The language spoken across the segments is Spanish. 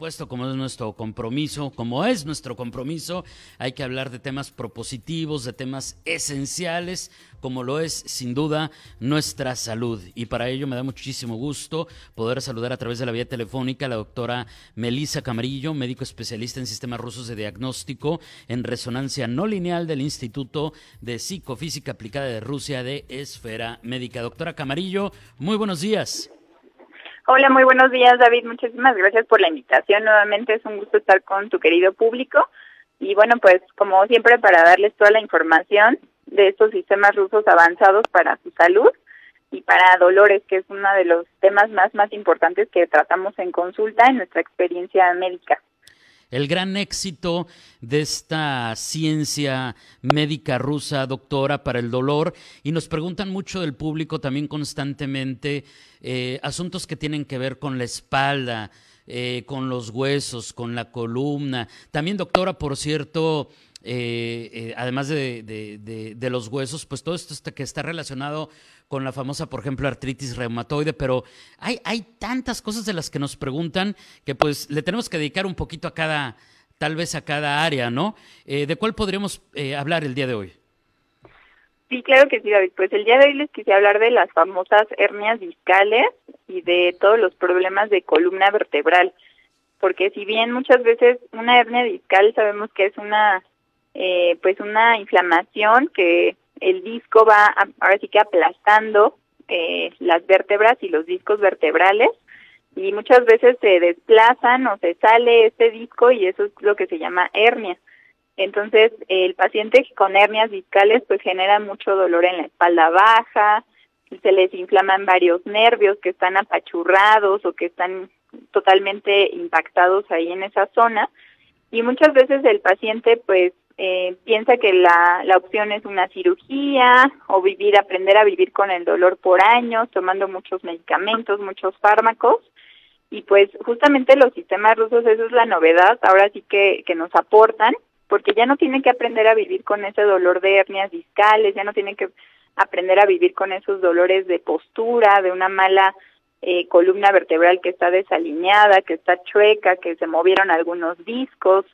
supuesto, como es nuestro compromiso, como es nuestro compromiso, hay que hablar de temas propositivos, de temas esenciales, como lo es sin duda nuestra salud. Y para ello me da muchísimo gusto poder saludar a través de la vía telefónica a la doctora Melisa Camarillo, médico especialista en sistemas rusos de diagnóstico en resonancia no lineal del Instituto de Psicofísica Aplicada de Rusia de Esfera Médica. Doctora Camarillo, muy buenos días. Hola, muy buenos días, David. Muchísimas gracias por la invitación. Nuevamente es un gusto estar con tu querido público. Y bueno, pues como siempre, para darles toda la información de estos sistemas rusos avanzados para su salud y para dolores, que es uno de los temas más, más importantes que tratamos en consulta en nuestra experiencia médica el gran éxito de esta ciencia médica rusa, doctora, para el dolor. Y nos preguntan mucho del público también constantemente eh, asuntos que tienen que ver con la espalda, eh, con los huesos, con la columna. También, doctora, por cierto, eh, además de, de, los huesos, pues todo esto que está relacionado con la famosa, por ejemplo, artritis reumatoide, pero hay, hay tantas cosas de las que nos preguntan que pues le tenemos que dedicar un poquito a cada, tal vez a cada área, ¿no? Eh, ¿De cuál podríamos eh, hablar el día de hoy? Sí, claro que sí, David. Pues el día de hoy les quise hablar de las famosas hernias discales y de todos los problemas de columna vertebral. Porque si bien muchas veces una hernia discal sabemos que es una, eh, pues una inflamación que el disco va ahora sí que aplastando eh, las vértebras y los discos vertebrales y muchas veces se desplazan o se sale este disco y eso es lo que se llama hernia. Entonces, el paciente con hernias discales pues genera mucho dolor en la espalda baja, se les inflaman varios nervios que están apachurrados o que están totalmente impactados ahí en esa zona y muchas veces el paciente pues eh, piensa que la, la opción es una cirugía o vivir, aprender a vivir con el dolor por años, tomando muchos medicamentos, muchos fármacos. Y pues justamente los sistemas rusos, eso es la novedad, ahora sí que, que nos aportan, porque ya no tiene que aprender a vivir con ese dolor de hernias discales, ya no tiene que aprender a vivir con esos dolores de postura, de una mala eh, columna vertebral que está desalineada, que está chueca, que se movieron algunos discos,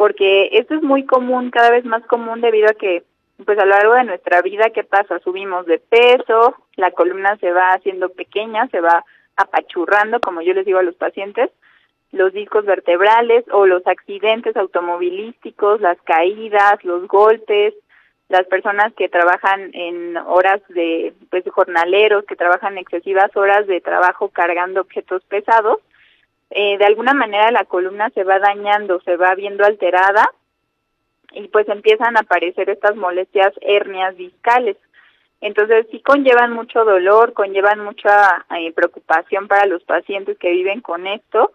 porque esto es muy común, cada vez más común debido a que pues a lo largo de nuestra vida, ¿qué pasa? Subimos de peso, la columna se va haciendo pequeña, se va apachurrando, como yo les digo a los pacientes, los discos vertebrales o los accidentes automovilísticos, las caídas, los golpes, las personas que trabajan en horas de pues jornaleros, que trabajan excesivas horas de trabajo cargando objetos pesados, eh, de alguna manera la columna se va dañando, se va viendo alterada y pues empiezan a aparecer estas molestias hernias discales. Entonces sí conllevan mucho dolor, conllevan mucha eh, preocupación para los pacientes que viven con esto,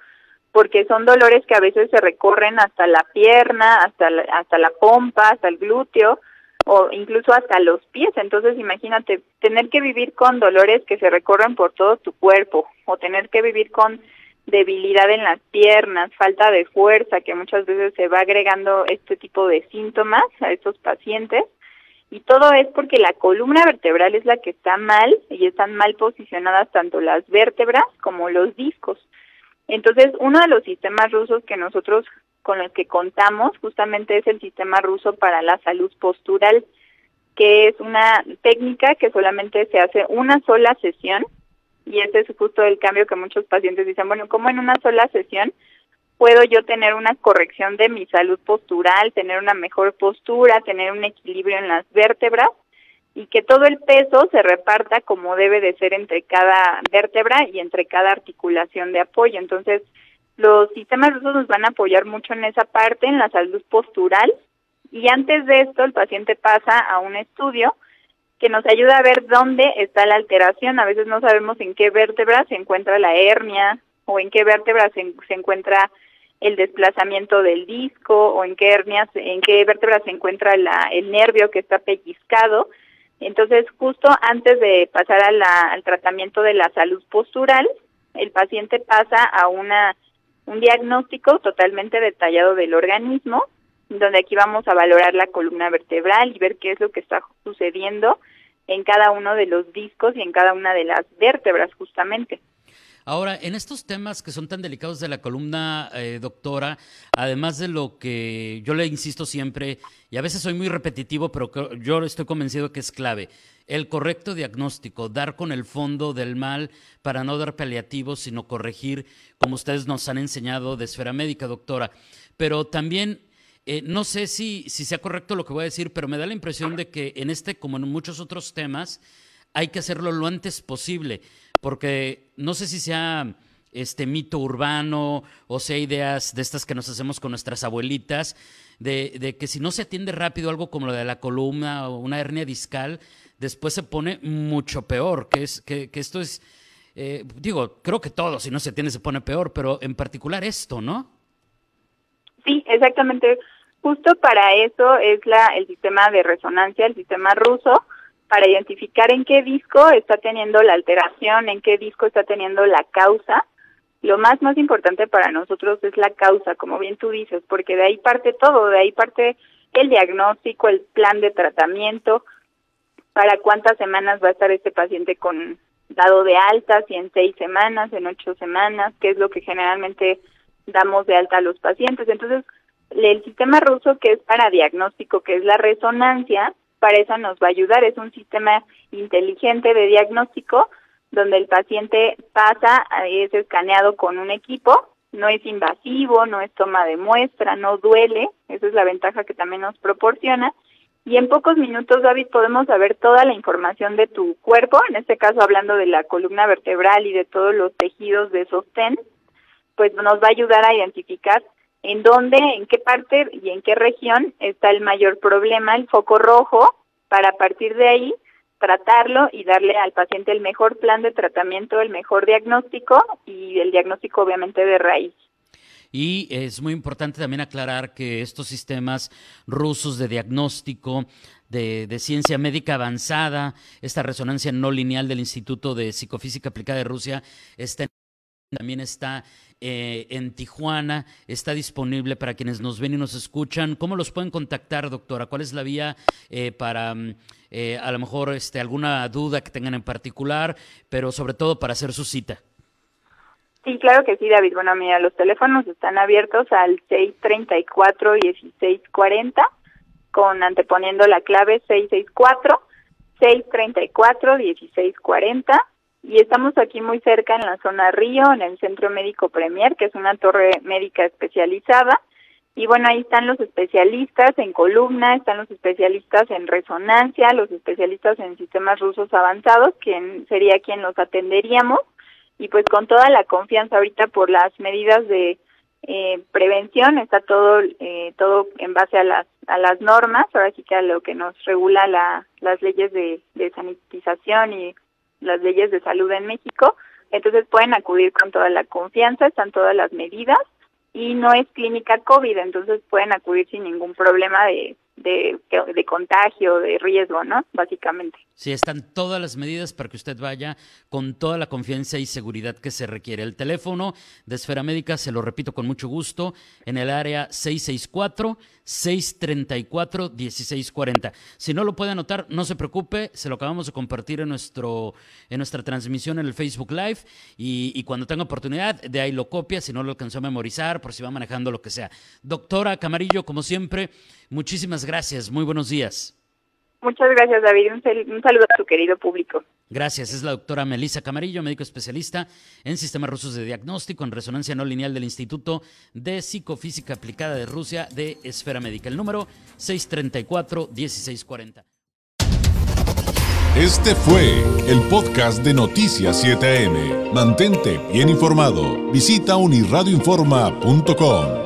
porque son dolores que a veces se recorren hasta la pierna, hasta la, hasta la pompa, hasta el glúteo o incluso hasta los pies. Entonces imagínate tener que vivir con dolores que se recorren por todo tu cuerpo o tener que vivir con debilidad en las piernas, falta de fuerza, que muchas veces se va agregando este tipo de síntomas a estos pacientes. Y todo es porque la columna vertebral es la que está mal y están mal posicionadas tanto las vértebras como los discos. Entonces, uno de los sistemas rusos que nosotros con los que contamos justamente es el sistema ruso para la salud postural, que es una técnica que solamente se hace una sola sesión y ese es justo el cambio que muchos pacientes dicen, bueno, ¿cómo en una sola sesión puedo yo tener una corrección de mi salud postural, tener una mejor postura, tener un equilibrio en las vértebras y que todo el peso se reparta como debe de ser entre cada vértebra y entre cada articulación de apoyo. Entonces, los sistemas rusos nos van a apoyar mucho en esa parte, en la salud postural, y antes de esto el paciente pasa a un estudio que nos ayuda a ver dónde está la alteración. A veces no sabemos en qué vértebra se encuentra la hernia o en qué vértebra se, encuentra el desplazamiento del disco o en qué hernias, en qué vértebra se encuentra la, el nervio que está pellizcado. Entonces, justo antes de pasar al tratamiento de la salud postural, el paciente pasa a una un diagnóstico totalmente detallado del organismo, donde aquí vamos a valorar la columna vertebral y ver qué es lo que está sucediendo en cada uno de los discos y en cada una de las vértebras justamente. Ahora, en estos temas que son tan delicados de la columna, eh, doctora, además de lo que yo le insisto siempre, y a veces soy muy repetitivo, pero yo estoy convencido que es clave, el correcto diagnóstico, dar con el fondo del mal para no dar paliativos, sino corregir, como ustedes nos han enseñado de esfera médica, doctora. Pero también eh, no sé si, sea correcto lo que voy a decir, pero me da la impresión de que en este, como en muchos otros temas, hay que hacerlo lo antes posible porque no sé si sea este mito urbano o sea ideas de estas que nos hacemos con nuestras abuelitas, de, que si no se atiende rápido algo como lo de la columna o una hernia discal, después se pone mucho peor, que, es, que, esto es, eh, digo, creo que todo, si no se atiende se pone peor, pero en particular esto, ¿no? Exactamente. Justo para eso es la, el sistema de resonancia, el sistema ruso, para identificar en qué disco está teniendo la alteración, en qué disco está teniendo la causa. Lo más más importante para nosotros es la causa, como bien tú dices, porque de ahí parte todo, de ahí parte el diagnóstico, el plan de tratamiento, para cuántas semanas va a estar este paciente con dado de alta, si en seis semanas, en ocho semanas, qué es lo que generalmente damos de alta a los pacientes. Entonces, el sistema ruso que es para diagnóstico, que es la resonancia, para eso nos va a ayudar. Es un sistema inteligente de diagnóstico donde el paciente pasa, es escaneado con un equipo, no es invasivo, no es toma de muestra, no duele, esa es la ventaja que también nos proporciona. Y en pocos minutos, David, podemos saber toda la información de tu cuerpo, en este caso hablando de la columna vertebral y de todos los tejidos de sostén, pues nos va a ayudar a identificar en dónde, en qué parte y en qué región está el mayor problema, el foco rojo, para a partir de ahí tratarlo y darle al paciente el mejor plan de tratamiento, el mejor diagnóstico y el diagnóstico obviamente de raíz. Y es muy importante también aclarar que estos sistemas rusos de diagnóstico, de, ciencia médica avanzada, esta resonancia no lineal del Instituto de Psicofísica Aplicada de Rusia, está también está eh, en Tijuana, está disponible para quienes nos ven y nos escuchan. ¿Cómo los pueden contactar, doctora? ¿Cuál es la vía eh, para mm, eh, a lo mejor este, alguna duda que tengan en particular, pero sobre todo para hacer su cita? Sí, claro que sí, David. Bueno, mira, los teléfonos están abiertos al 634-1640, con anteponiendo la clave 664. 634-1640 y estamos aquí muy cerca en la zona Río, en el Centro Médico Premier, que es una torre médica especializada. Y bueno, ahí están los especialistas en columna, están los especialistas en resonancia, los especialistas en sistemas rusos avanzados, quien sería quien los atenderíamos. Y pues con toda la confianza ahorita por las medidas de eh, prevención, está todo eh, todo en base a las a las normas, ahora sí que a lo que nos regula la, las leyes de, de sanitización y las leyes de salud en México, entonces pueden acudir con toda la confianza, están todas las medidas y no es clínica COVID, entonces pueden acudir sin ningún problema de, de, de, contagio, de riesgo, ¿no? Básicamente. Sí, están todas las medidas para que usted vaya con toda la confianza y seguridad que se requiere. El teléfono de Esfera Médica, se lo repito con mucho gusto, en el área 664-634-1640. Si no lo puede anotar, no se preocupe, se lo acabamos de compartir en, nuestro, en nuestra transmisión en el Facebook Live y, y cuando tenga oportunidad, de ahí lo copia, si no lo alcanzó a memorizar, por si va manejando lo que sea. Doctora Camarillo, como siempre, muchísimas gracias, muy buenos días. Muchas gracias, David. Un, saludo a tu querido público. Gracias. Es la doctora Melissa Camarillo, médico especialista en sistemas rusos de diagnóstico en resonancia no lineal del Instituto de Psicofísica Aplicada de Rusia de Esfera Médica. El número 634-1640. Este fue el podcast de Noticias 7am. Mantente bien informado. Visita unirradioinforma.com.